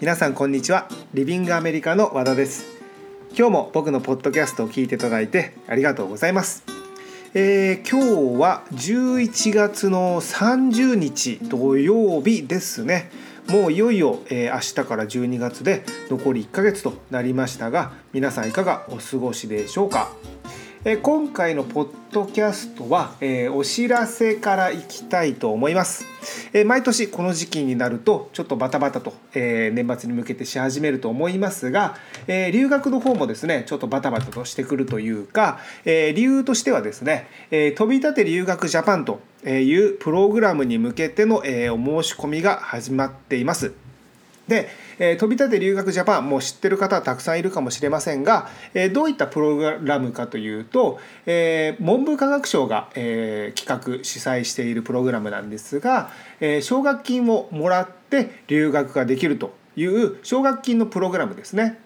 皆さんこんにちは。リビングアメリカの和田です。今日も僕のポッドキャストを聞いていただいてありがとうございます。えー、今日は11月の30日土曜日ですね。もういよいよ、えー、明日から12月で残り1ヶ月となりましたが皆さんいかがお過ごしでしょうか？え今回のポッドキャストは、えー、お知らせからいきたいと思います、えー、毎年この時期になるとちょっとバタバタと、えー、年末に向けてし始めると思いますが、え留学の方もですねちょっとバタバタとしてくるというか、え理由としてはですね、え飛び立て留学ジャパンというプログラムに向けての、えお申し込みが始まっています。でえー、飛び立て留学ジャパンもう知ってる方はたくさんいるかもしれませんが、えー、どういったプログラムかというと、えー、文部科学省が、え、企画主催しているプログラムなんですが、え、奨学金をもらって留学ができるという奨学金のプログラムですね。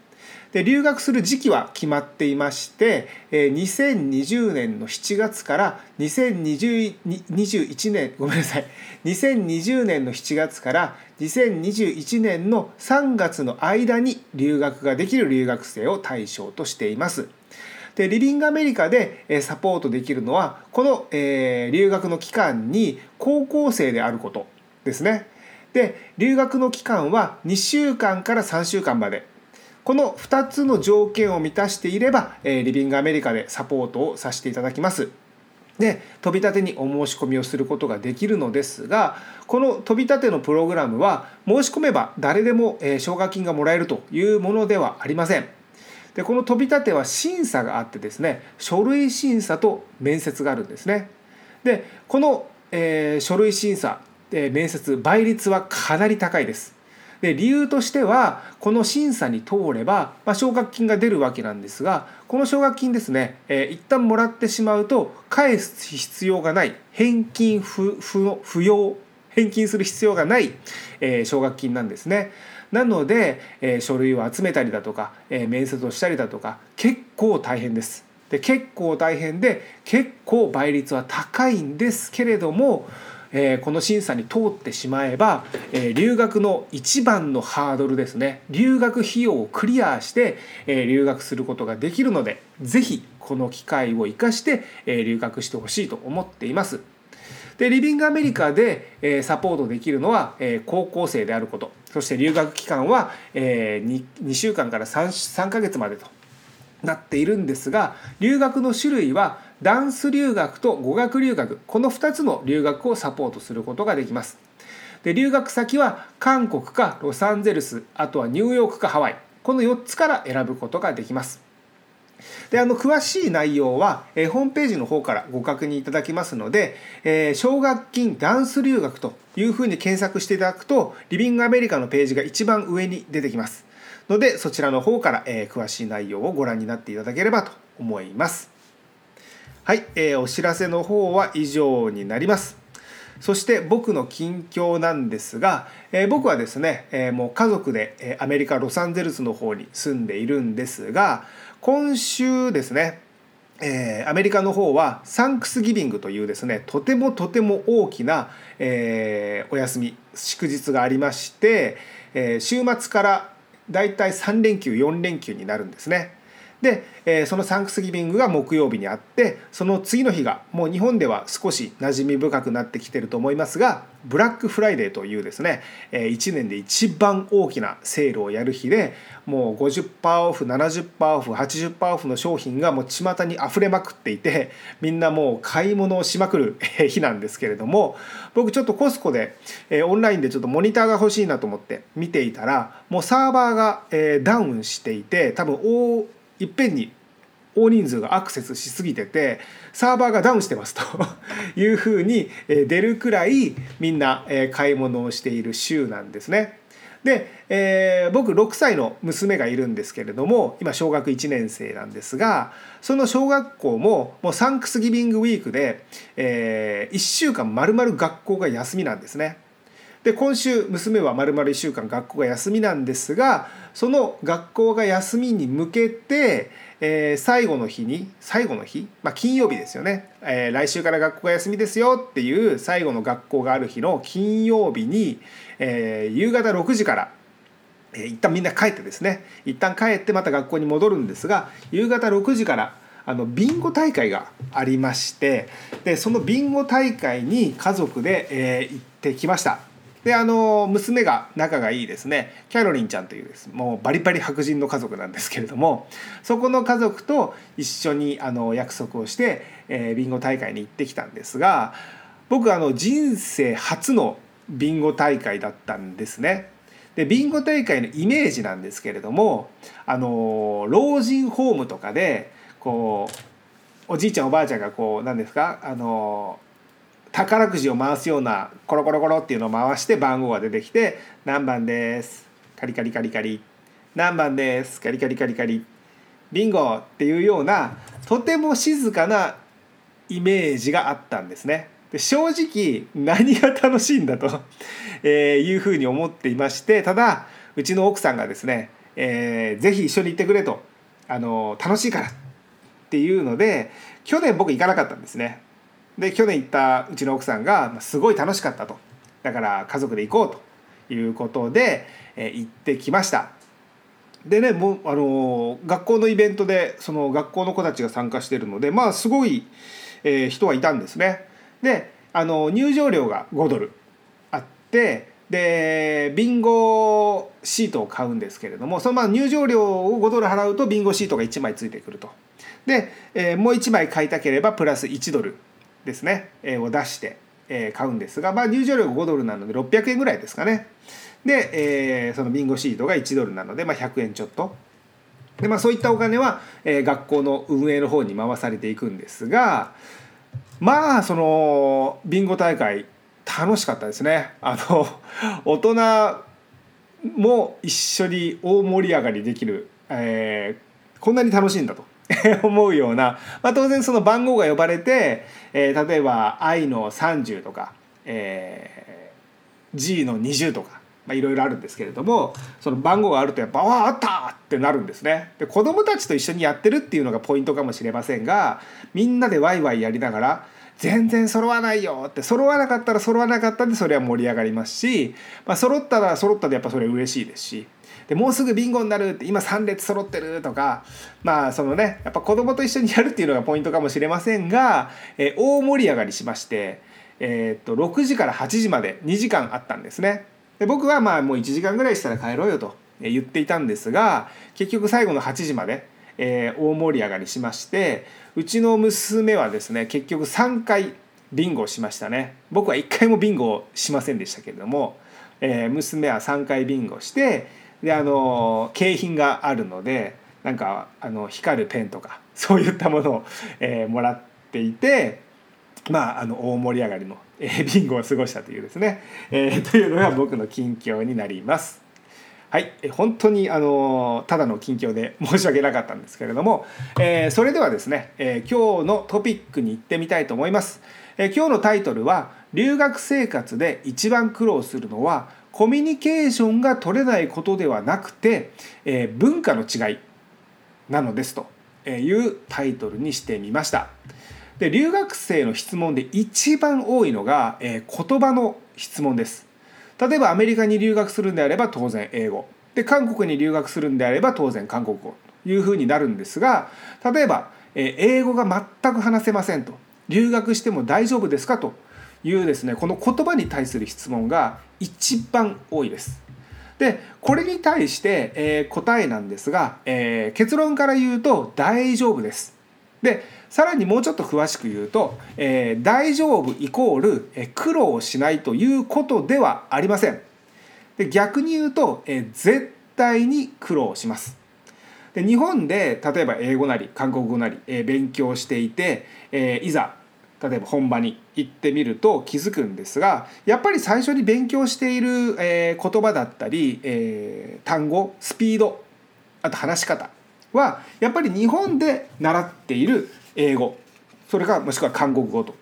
で留学する時期は決まっていまして2020年の7月から2021年ごめんなさい2020年の7月から2021年の3月の間に留学ができる留学生を対象としています。でリビングアメリカでサポートできるのはこの、えー、留学の期間に高校生であることですね。で留学の期間は2週間から3週間までこの2つの条件を満たしていれば、えー、リビングアメリカでサポートをさせていただきます。で飛び立てにお申し込みをすることができるのですがこの飛び立てのプログラムは申し込めば誰でも奨学金がもらえるというものではありません。でこの飛び立ては審査があってですね書類審査と面接があるんですね。でこの、えー、書類審査、えー、面接倍率はかなり高いです。で理由としてはこの審査に通れば、まあ、奨学金が出るわけなんですがこの奨学金ですね、えー、一旦もらってしまうと返す必要がない返金不不不要返金する必要がない、え、奨学金なんですね。なので、え、書類を集めたりだとか、え、面接をしたりだとか結構大変です。で結構大変で結構倍率は高いんですけれどもえー、この審査に通ってしまえば、えー、留学の一番のハードルですね留学費用をクリアして、えー、留学することができるので是非この機会を生かして、え、留学してほしいと思っています。でリビングアメリカで、え、サポートできるのは、え、高校生であることそして留学期間は、え、2, 2週間から 3, 3ヶ月までとなっているんですが留学の種類はダンス留学と語学留学この2つの留学をサポートすることができます。で留学先は韓国かロサンゼルスあとはニューヨークかハワイ。この4つから選ぶことができます。であの詳しい内容は、え、ホームページの方からご確認いただきますので、えー、奨学金ダンス留学というふうに検索していただくとリビングアメリカのページが一番上に出てきますのでそちらの方から、えー、詳しい内容をご覧になっていただければと思います。はい、えー、お知らせの方は以上になりますそして僕の近況なんですが、えー、僕はですね、えー、もう家族で、えアメリカ・ロサンゼルスの方に住んでいるんですが今週ですね、えー、アメリカの方はサンクスギビングというですねとてもとても大きな、えお休み祝日がありまして、え週末からだいたい3連休4連休になるんですね。で、えー、そのサンクスギビングが木曜日にあってその次の日がもう日本では少し馴染み深くなってきてると思いますがブラックフライデーというですね、えー、1年で一番大きなセールをやる日でもう50%オフ70%オフ80%オフの商品がもう巷に溢れまくっていてみんなもう買い物をしまくる日なんですけれども僕ちょっとコスコで、えー、オンラインでちょっとモニターが欲しいなと思って見ていたらもうサーバーが、えー、ダウンしていて多分大いっぺんに大人数がアクセスしすぎててサーバーがダウンしてますと いうふうに出るくらいみんな買い物をしている週なんですね。で、えー、僕6歳の娘がいるんですけれども今小学1年生なんですがその小学校ももうサンクスギビングウィークで、えー、1週間まるまる学校が休みなんですね。で今週娘はまるまる1週間学校が休みなんですがその学校が休みに向けて、えー、最後の日に最後の日、まあ、金曜日ですよね、えー、来週から学校が休みですよっていう最後の学校がある日の金曜日に、えー、夕方6時からえー、一旦みんな帰ってですね一旦帰ってまた学校に戻るんですが夕方6時からあのビンゴ大会がありましてでそのビンゴ大会に家族で、えー、行ってきました。であの娘が仲がいいですね。キャロリンちゃんというです。もうバリバリ白人の家族なんですけれどもそこの家族と一緒にあの約束をして、えー、ビンゴ大会に行ってきたんですが僕あの人生初のビンゴ大会だったんですね。でビンゴ大会のイメージなんですけれどもあの老人ホームとかでこうおじいちゃんおばあちゃんがこう何ですか？あの宝くじを回すようなコロコロコロっていうのを回して番号が出てきて「何番です」カリカリカリカリ「何番です」カリカリカリカリ「ビンゴ」っていうようなとても静かなイメージがあったんですね。で正直何が楽しいんだと えいうふうに思っていましてただうちの奥さんがですね、えー、ぜひ一緒に行ってくれとあの楽しいからっていうので去年僕行かなかったんですね。で去年行ったうちの奥さんがすごい楽しかったとだから家族で行こうということで、え、行ってきました。でねもうあの学校のイベントでその学校の子たちが参加してるのでまあすごい、えー、人はいたんですね。であの入場料が5ドルあってでビンゴシートを買うんですけれどもそのまま入場料を5ドル払うとビンゴシートが1枚ついてくると。で、えー、もう1枚買いたければプラス1ドルですね、えー、を出して、えー、買うんですが、まあ、入場料が5ドルなので600円ぐらいですかね。で、えー、そのビンゴシートが1ドルなので、まあ、100円ちょっと。でまあ、そういったお金は、えー、学校の運営の方に回されていくんですがまあそのビンゴ大会楽しかったですね。あの 大人も一緒に大盛り上がりできる、えー、こんなに楽しいんだと 思うような、まあ、当然その番号が呼ばれて、えー、例えば「I の30」とか、えー、G の20とか。ま、いろいろあるんですけれどもその番号があるとやっぱ「わあった!」ってなるんですね。で子供たちと一緒にやってるっていうのがポイントかもしれませんがみんなでワイワイやりながら全然揃わないよって揃わなかったら揃わなかったんでそれは盛り上がりますし、まあ、揃ったら揃ったでやっぱそれ嬉しいですしでもうすぐビンゴになるって今3列揃ってるとかまあそのねやっぱ子供と一緒にやるっていうのがポイントかもしれませんが、えー、大盛り上がりしまして、えー、っと6時から8時まで2時間あったんですね。で僕はまあもう1時間ぐらいしたら帰ろうよと言っていたんですが結局最後の8時まで、えー、大盛り上がりしましてうちの娘はですね結局3回ビンゴをしましたね僕は1回もビンゴをしませんでしたけれども、えー、娘は3回ビンゴしてであの景品があるのでなんかあの光るペンとかそういったものを、えー、もらっていてまああの大盛り上がりの、えー、ビンゴを過ごしたというですね、えー、というのが僕の近況になります。はい、本当にあのただの近況で 申し訳なかったんですけれども、えー、それではですね、えー、今日のトピックに行ってみたいと思います。えー、今日のタイトルは「留学生活で一番苦労するのはコミュニケーションが取れないことではなくて、えー、文化の違いなのですというタイトルにしてみました。で留学生の質問で一番多いのが、えー、言葉の質問です。例えばアメリカに留学するんであれば当然英語で韓国に留学するんであれば当然韓国語というふうになるんですが例えば、英語が全く話せませんと留学しても大丈夫ですかというですねこの言葉に対する質問が一番多いです。でこれに対して、えー、答えなんですが、えー、結論から言うと大丈夫です。でさらにもうちょっと詳しく言うと、えー、大丈夫イコール、え苦労しないということではありません。で逆に言うと、え絶対に苦労します。で日本で例えば英語なり韓国語なり、え勉強していて、えいざ例えば本場に行ってみると気づくんですがやっぱり最初に勉強している、えー、言葉だったり、えー、単語スピードあと話し方はやっぱり日本で習っている英語それかもしくは韓国語と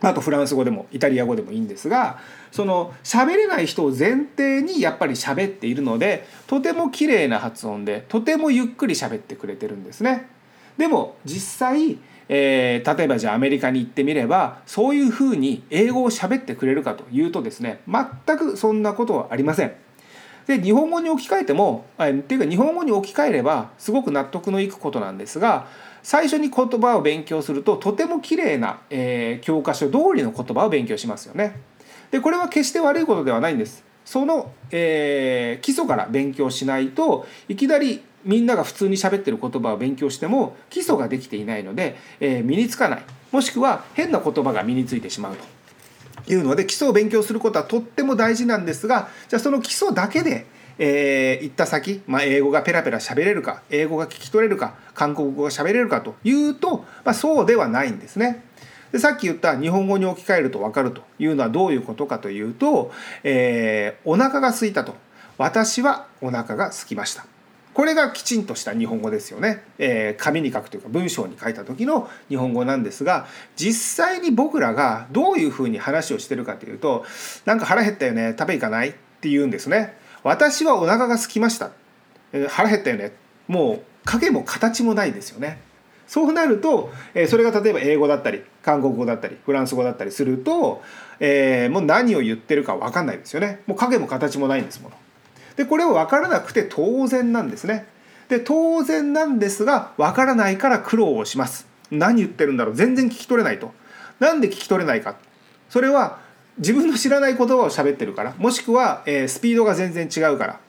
あとフランス語でもイタリア語でもいいんですがその喋れない人を前提にやっぱり喋っているのでとても綺麗な発音でとてもゆっくり喋ってくれてるんですね。でも実際えー、例えばじゃあアメリカに行ってみればそういうふうに英語を喋ってくれるかというとですね全くそんなことはありません。で日本語に置き換えてもっていうか日本語に置き換えればすごく納得のいくことなんですが最初に言葉を勉強するととても綺麗な、えー、教科書通りの言葉を勉強しますよね。でこれは決して悪いことではないんです。その、えー、基礎から勉強しないといきなりみんなが普通に喋ってる言葉を勉強しても基礎ができていないので、えー、身につかないもしくは変な言葉が身についてしまうというので基礎を勉強することはとっても大事なんですがじゃあその基礎だけでえー、行った先、まあ、英語がペラペラ喋れるか英語が聞き取れるか韓国語が喋れるかというと、まあ、そうではないんですね。でさっき言った日本語に置き換えると分かるというのはどういうことかというと、えー、お腹が空いたと私はお腹が空きましたこれがきちんとした日本語ですよね、えー、紙に書くというか文章に書いた時の日本語なんですが実際に僕らがどういうふうに話をしてるかというとなんか腹減ったよね食べ行かないって言うんですね。私はお腹が空きました、えー、腹減ったよね。もう影も形もないですよね。そうなると、え、それが例えば英語だったり韓国語だったりフランス語だったりすると、えー、もう何を言ってるか分かんないですよね。もう影も形もないんですもの。でこれを分からなくて当然なんですね。で当然なんですが分からないから苦労をします。何言ってるんだろう全然聞き取れないと。なんで聞き取れないか。それは自分の知らない言葉を喋ってるからもしくは、えー、スピードが全然違うから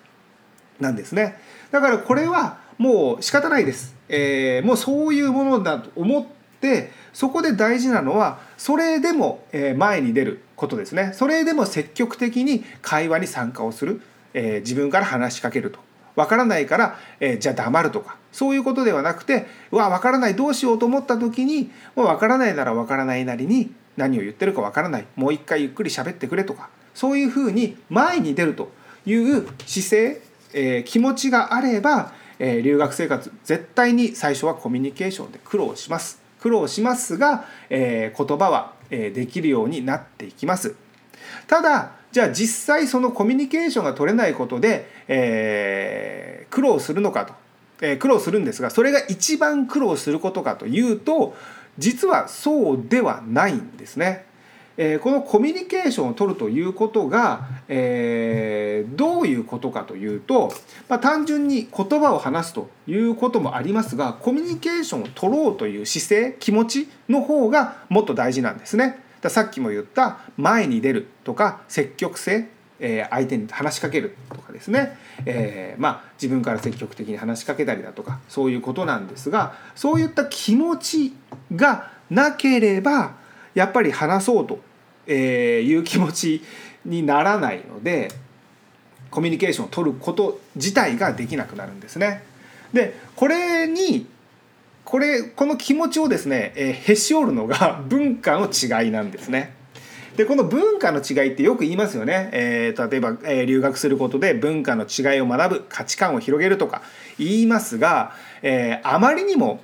なんですね。だからこれはもう仕方ないです。えー、もうそういうものだと思ってそこで大事なのはそれでも前に出ることですね。それでも積極的に会話に参加をする。えー、自分から話しかけると。わからないから、えー、じゃあ黙るとか。そういうことではなくてうわ分からない。どうしようと思った時にもう分からないなら分からないなりに何を言ってるか分からない。もう一回ゆっくり喋ってくれとか。そういうふうに前に出るという姿勢、えー、気持ちがあれば、えー、留学生活絶対に最初はコミュニケーションで苦労します。苦労しますが、えー、言葉は、えー、できるようになっていきます。ただじゃあ実際そのコミュニケーションが取れないことで、えー、苦労するのかと、えー、苦労するんですがそれが一番苦労することかというと実はそうではないんですね。えー、このコミュニケーションを取るということが、えー、どういうことかというと、まあ、単純に言葉を話すということもありますがコミュニケーションを取ろうという姿勢気持ちの方がもっと大事なんですね。さっきも言った前に出るとか積極性、えー、相手に話しかけるとかですね、えー、まあ自分から積極的に話しかけたりだとかそういうことなんですがそういった気持ちがなければやっぱり話そうという気持ちにならないのでコミュニケーションを取ること自体ができなくなるんですね。でこれにこれこの気持ちをですね、えー、へし折るのが文化の違いなんですね。でこの文化の違いってよく言いますよね、えー、例えば、えー、留学することで文化の違いを学ぶ価値観を広げるとか言いますが、えー、あまりにも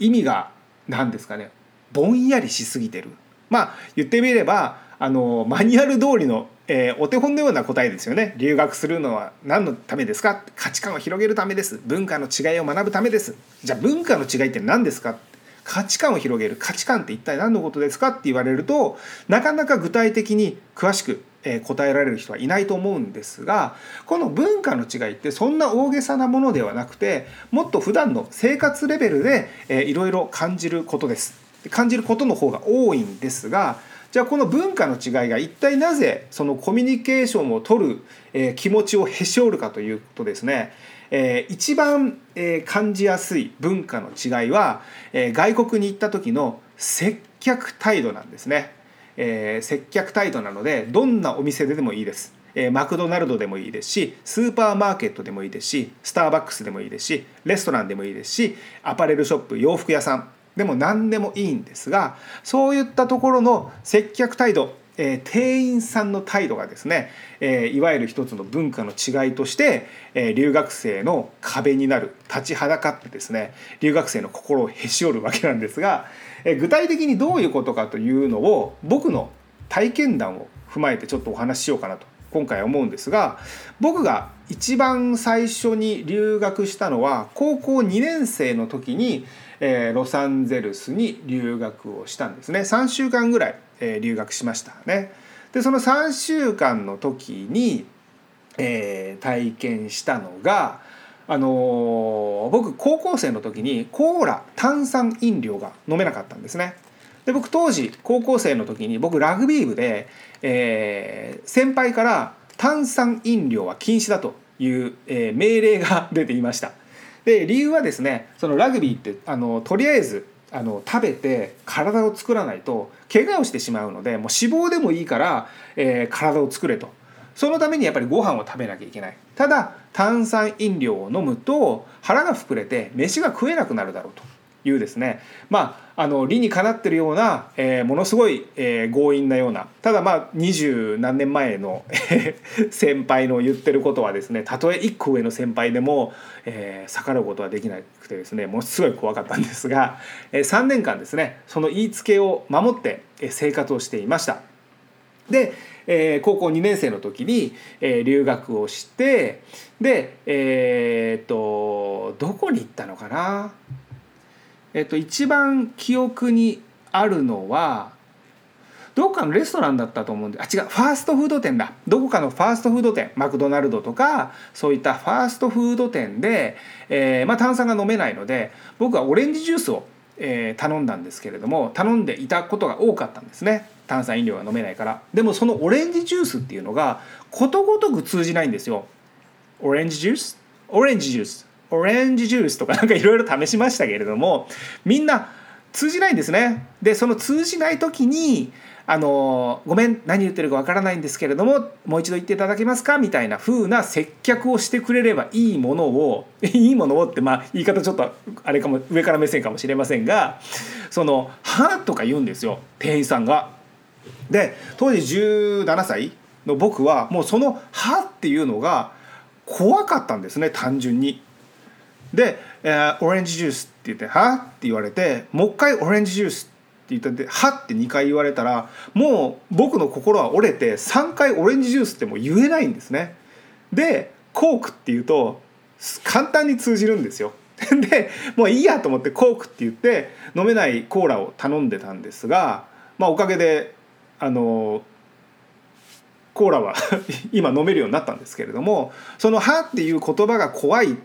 意味が何ですかね。ぼんやりしすぎてる。まあ言ってみればあのマニュアル通りのえー、お手本のような答えですよね。留学するのは何のためですか？価値観を広げるためです。文化の違いを学ぶためです。じゃあ文化の違いって何ですか？価値観を広げる。価値観って一体何のことですか？って言われるとなかなか具体的に詳しく答えられる人はいないと思うんですがこの文化の違いってそんな大げさなものではなくてもっと普段の生活レベルでいろいろ感じることです。感じることの方が多いんですがじゃあこの文化の違いが一体なぜそのコミュニケーションを取る、えー、気持ちをへし折るかというとですね、えー、一番、えー、感じやすい文化の違いは、えー、外国に行った時の接客態度なんですね、えー、接客態度なのでどんなお店ででもいいです、えー、マクドナルドでもいいですしスーパーマーケットでもいいですしスターバックスでもいいですしレストランでもいいですしアパレルショップ洋服屋さんでも何でもいいんですがそういったところの接客態度えー、店員さんの態度がですね、えー、いわゆる一つの文化の違いとして、えー、留学生の壁になる立ちはだかってですね留学生の心をへし折るわけなんですが、えー、具体的にどういうことかというのを僕の体験談を踏まえてちょっとお話ししようかなと今回思うんですが僕が一番最初に留学したのは高校2年生の時にえー、ロサンゼルスに留学をしたんですね3週間ぐらい、えー、留学しましたね。でその3週間の時にえー、体験したのがあのー、僕高校生の時にコーラ炭酸飲料が飲めなかったんですね。で僕当時高校生の時に僕ラグビー部で、えー、先輩から炭酸飲料は禁止だという、えー、命令が出ていました。で理由はですねそのラグビーってあのとりあえずあの食べて体を作らないと怪我をしてしまうのでもう脂肪でもいいから、えー、体を作れと。そのためにやっぱりご飯を食べなきゃいけない。ただ炭酸飲料を飲むと腹が膨れて飯が食えなくなるだろうと。いうですねまああの理にかなってるような、えー、ものすごい、えー、強引なようなただまあ二十何年前の先輩の言ってることはですねたとえ1個上の先輩でも、えー、逆らうことはできなくてですねものすごい怖かったんですが、えー、3年間ですねその言いつけを守って生活をしていました。で、えー、高校2年生の時に、えー、留学をしてでえー、っとどこに行ったのかな？えっと、一番記憶にあるのはどっかのレストランだったと思うんであ違うファーストフード店だ。どこかのファーストフード店マクドナルドとかそういったファーストフード店で、えーまあ、炭酸が飲めないので僕はオレンジジュースを、えー、頼んだんですけれども頼んでいたことが多かったんですね。炭酸飲料が飲めないから。でもそのオレンジジュースっていうのがことごとく通じないんですよ。オレンジジュース？オレンジジュース。オレンジジュースとかなんかいろいろ試しましたけれどもみんな通じないんですね。でその通じない時にあのごめん何言ってるかわからないんですけれどももう一度言っていただけますか？みたいな風な接客をしてくれればいいものを いいものをってまあ言い方ちょっとあれかも上から目線かもしれませんがその「は」とか言うんですよ店員さんが。で当時17歳の僕はもうその「は」っていうのが怖かったんですね単純に。で、えー、オレンジジュースって言って「は?」って言われてもう一回オレンジジュースって言って「は?」って2回言われたらもう僕の心は折れて3回オレンジジュースってもう言えないんですね。でコークって言うと簡単に通じるんですよ。でもういいやと思ってコークって言って飲めないコーラを頼んでたんですが、まあ、おかげであのコーラは 今飲めるようになったんですけれどもその「は」っていう言葉が怖いっ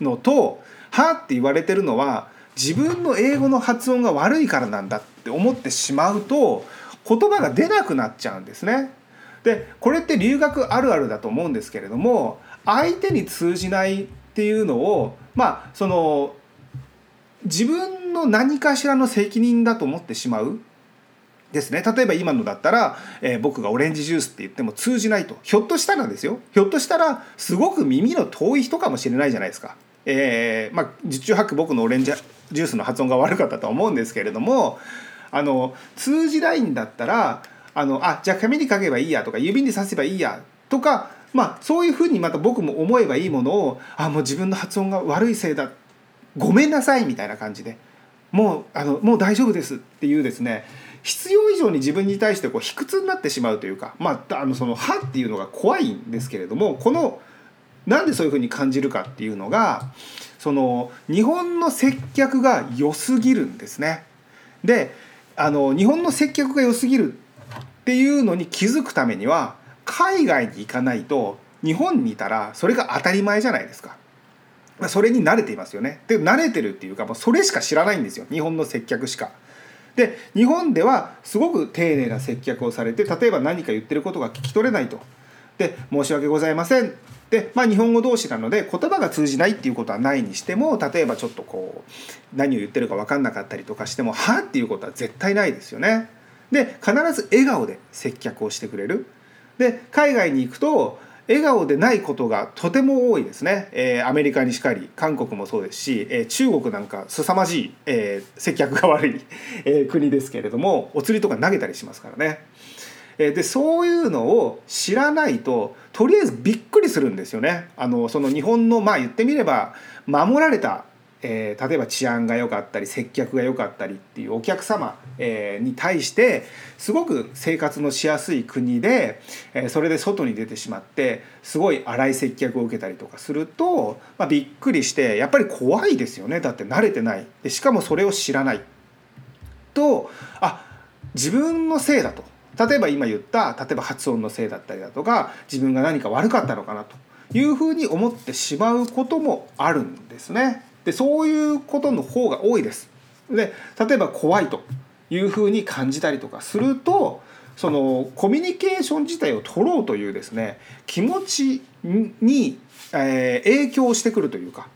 のと「は」って言われてるのは自分の英語の発音が悪いからなんだって思ってしまうと言葉が出なくなっちゃうんですね。でこれって留学あるあるだと思うんですけれども相手に通じないっていうのをまあその自分の何かしらの責任だと思ってしまうですね例えば今のだったら、えー、僕がオレンジジュースって言っても通じないとひょっとしたらですよひょっとしたらすごく耳の遠い人かもしれないじゃないですか。えー、まあ十中八九僕のオレンジジュースの発音が悪かったと思うんですけれどもあの通じないんだったらあのあじゃあ紙に書けばいいやとか指に刺せばいいやとかまあそういうふうにまた僕も思えばいいものをあもう自分の発音が悪いせいだごめんなさいみたいな感じでもうあのもう大丈夫ですっていうですね必要以上に自分に対してこう卑屈になってしまうというかまああのその「歯」っていうのが怖いんですけれどもこのなんでそういうふうに感じるかっていうのがその日本の接客が良すぎるんですね。であの日本の接客が良すぎるっていうのに気づくためには海外に行かないと日本にいたらそれが当たり前じゃないですか。それに慣れていますよね。で慣れてるっていうかもうそれしか知らないんですよ日本の接客しか。で日本ではすごく丁寧な接客をされて例えば何か言ってることが聞き取れないと。で申し訳ございませんで、まあ、日本語同士なので言葉が通じないっていうことはないにしても例えばちょっとこう何を言ってるか分かんなかったりとかしても「は」っていうことは絶対ないですよね。で必ず笑顔で接客をしてくれる。で海外に行くと笑顔でないことがとても多いですね、えー、アメリカにしかり韓国もそうですし、えー、中国なんか凄まじい、えー、接客が悪い、えー、国ですけれどもお釣りとか投げたりしますからね。え、でそういうのを知らないととりあえずびっくりするんですよね。あのその日本のまあ言ってみれば守られたえー、例えば治安が良かったり接客が良かったりっていうお客様、えー、に対してすごく生活のしやすい国で、えー、それで外に出てしまってすごい荒い接客を受けたりとかすると、まあ、びっくりしてやっぱり怖いですよね。だって慣れてない。でしかもそれを知らない。とあ自分のせいだと。例えば今言った例えば発音のせいだったりだとか自分が何か悪かったのかなというふうに思ってしまうこともあるんですね。でそういうことの方が多いです。で例えば怖いというふうに感じたりとかするとそのコミュニケーション自体を取ろうというですね気持ちに、えー、影響してくるというか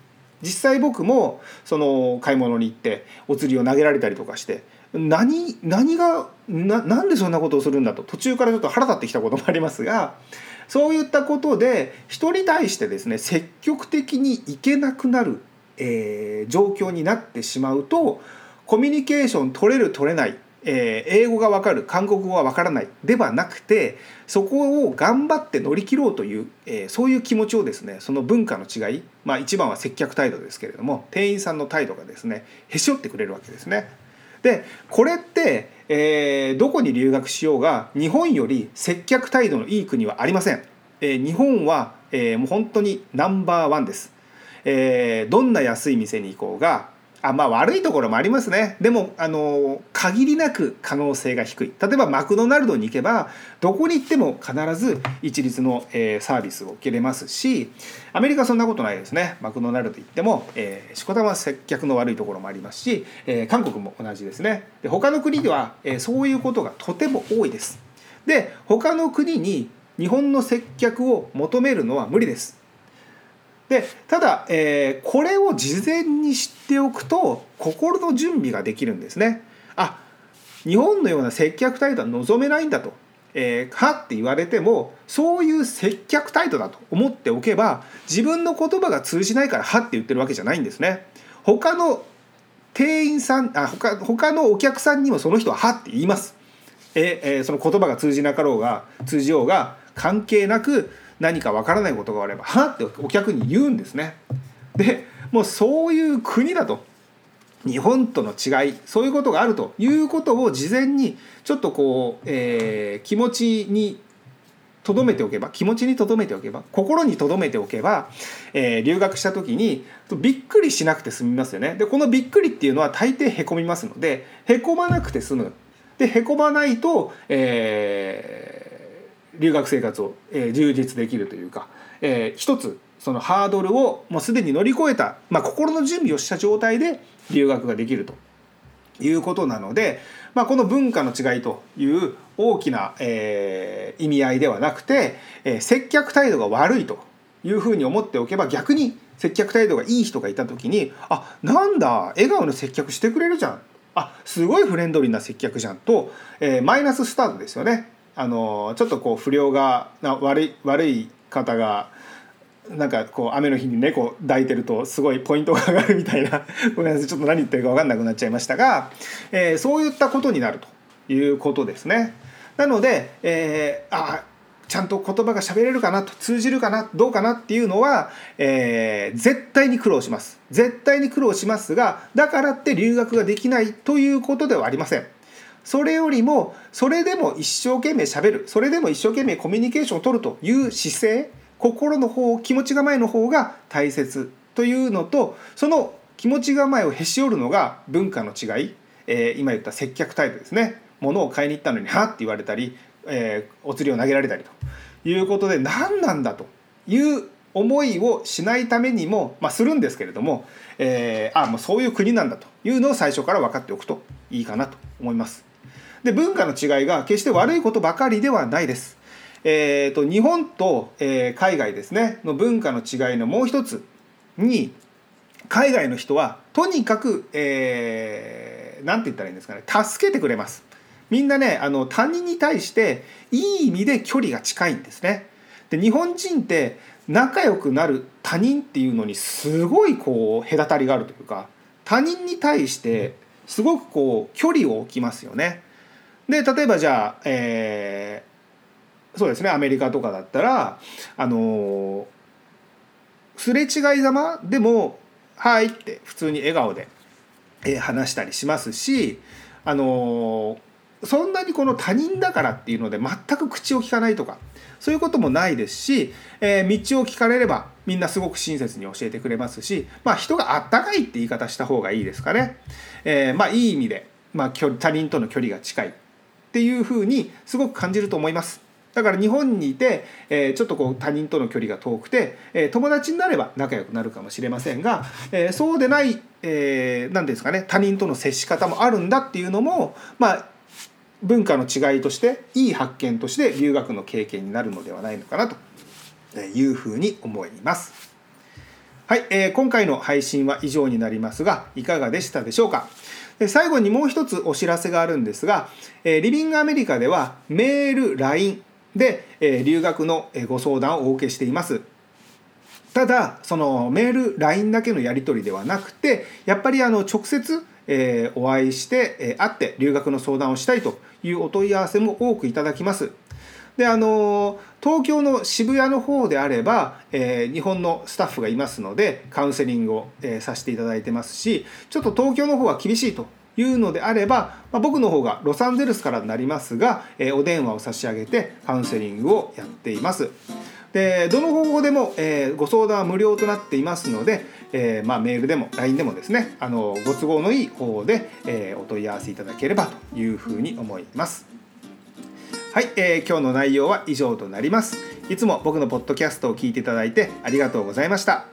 実際僕もその買い物に行ってお釣りを投げられたりとかして何何がななんでそんなことをするんだと途中からちょっと腹立ってきたこともありますがそういったことで人に対してですね積極的にいけなくなる、えー、状況になってしまうとコミュニケーション取れる取れないえー、英語がわかる韓国語がわからないではなくてそこを頑張って乗り切ろうという、えー、そういう気持ちをですねその文化の違い、まあ、一番は接客態度ですけれども店員さんの態度がですねへし折ってくれるわけですね。でこれって、えー、どこに留学しようが日本より接客態度のいい国はありません。えー、日本は、えー、もう本当にナンバーワンです。えー、どんな安い店に行こうがあまあ悪いところもありますね。でもあの限りなく可能性が低い。例えばマクドナルドに行けばどこに行っても必ず一律の、えー、サービスを受けれますしアメリカはそんなことないですね。マクドナルド行っても、えー、しこたま接客の悪いところもありますし、えー、韓国も同じですね。で他の国では、えー、そういうことがとても多いです。で他の国に日本の接客を求めるのは無理です。でただ、えー、これを事前に知っておくと心の準備ができるんですね。あ日本のような接客態度は望めないんだと。えー、はって言われてもそういう接客態度だと思っておけば自分の言葉が通じないからはって言ってるわけじゃないんですね。他の店員さんあ他他のお客さんにもその人ははって言います。ええー、その言葉が通じなかろうが通じようが関係なく何かわからないことがあれば「はっ？てお客に言うんですね。でもうそういう国だと日本との違いそういうことがあるということを事前にちょっとこう、えー、気持ちに留めておけば気持ちに留めておけば心に留めておけば、えー、留学した時にびっくりしなくて済みますよね。でこのびっくりっていうのは大抵へこみますのでへこまなくて済む。でへこまないと、えー留学生活を、え充実できるというか、えー、一つそのハードルをもうすでに乗り越えた、まあ、心の準備をした状態で留学ができるということなので、まあ、この文化の違いという大きな、えー、意味合いではなくて、えー、接客態度が悪いというふうに思っておけば逆に接客態度がいい人がいた時にあなんだ笑顔の接客してくれるじゃんあすごいフレンドリーな接客じゃんと、えー、マイナススタートですよね。あのちょっとこう不良がな悪い悪い方がなんかこう雨の日に猫抱いてるとすごいポイントが上がるみたいなごめんなさいちょっと何言ってるか分かんなくなっちゃいましたが、えー、そういったことになるということですね。なので、えー、あちゃんと言葉が喋れるかなと通じるかなどうかなっていうのは、えー、絶対に苦労します絶対に苦労しますがだからって留学ができないということではありません。それよりもそれでも一生懸命しゃべる。それでも一生懸命コミュニケーションを取るという姿勢心の方気持ち構えの方が大切というのとその気持ち構えをへし折るのが文化の違い、えー、今言った接客態度ですね。物を買いに行ったのに「は」って言われたり、えー、お釣りを投げられたりということで何なんだという思いをしないためにも、まあ、するんですけれども、えー、あもうそういう国なんだというのを最初から分かっておくといいかなと思います。で文化の違いが決して悪いことばかりではないです。えーと、日本と、えー、海外ですねの文化の違いのもう一つに海外の人はとにかく何、えー、て言ったらいいんですかね助けてくれます。みんなねあの他人に対していい意味で距離が近いんですね。で日本人って仲良くなる他人っていうのにすごいこう隔たりがあるというか他人に対してすごくこう距離を置きますよね。で例えばじゃあ、えー、そうですねアメリカとかだったらあのすれ違いざま？でも「はい」って普通に笑顔で、えー、話したりしますしあのそんなにこの他人だからっていうので全く口を聞かないとかそういうこともないですし、え、道を聞かれればみんなすごく親切に教えてくれますし、まあ、人があったかいって言い方した方がいいですかね。え、まあいい意味で、まあ、他人との距離が近いっていうふうにすごく感じると思います。だから日本にいて、えー、ちょっとこう他人との距離が遠くて、えー、友達になれば仲良くなるかもしれませんが、えー、そうでない、えー、ですかね他人との接し方もあるんだっていうのもまあ文化の違いとしていい発見として留学の経験になるのではないのかなというふうに思います。はい、えー、今回の配信は以上になりますがいかがでしたでしょうか？最後にもう一つお知らせがあるんですが、えリビングアメリカではメール、LINE で、え留学のご相談をお受けしています。ただそのメール LINE だけのやり取りではなくてやっぱりあの直接、えお会いして、え会って留学の相談をしたいというお問い合わせも多くいただきます。であの東京の渋谷の方であれば、えー、日本のスタッフがいますのでカウンセリングを、えー、させていただいてますしちょっと東京の方は厳しいというのであれば、まあ、僕の方がロサンゼルスからになりますが、えー、お電話を差し上げてカウンセリングをやっています。でどの方法でも、えー、ご相談は無料となっていますので、えー、まあ、メールでも LINE でもですねあのご都合のいい方法で、えお問い合わせいただければというふうに思います。はい、えー、今日の内容は以上となります。いつも僕のポッドキャストを聞いていただいてありがとうございました。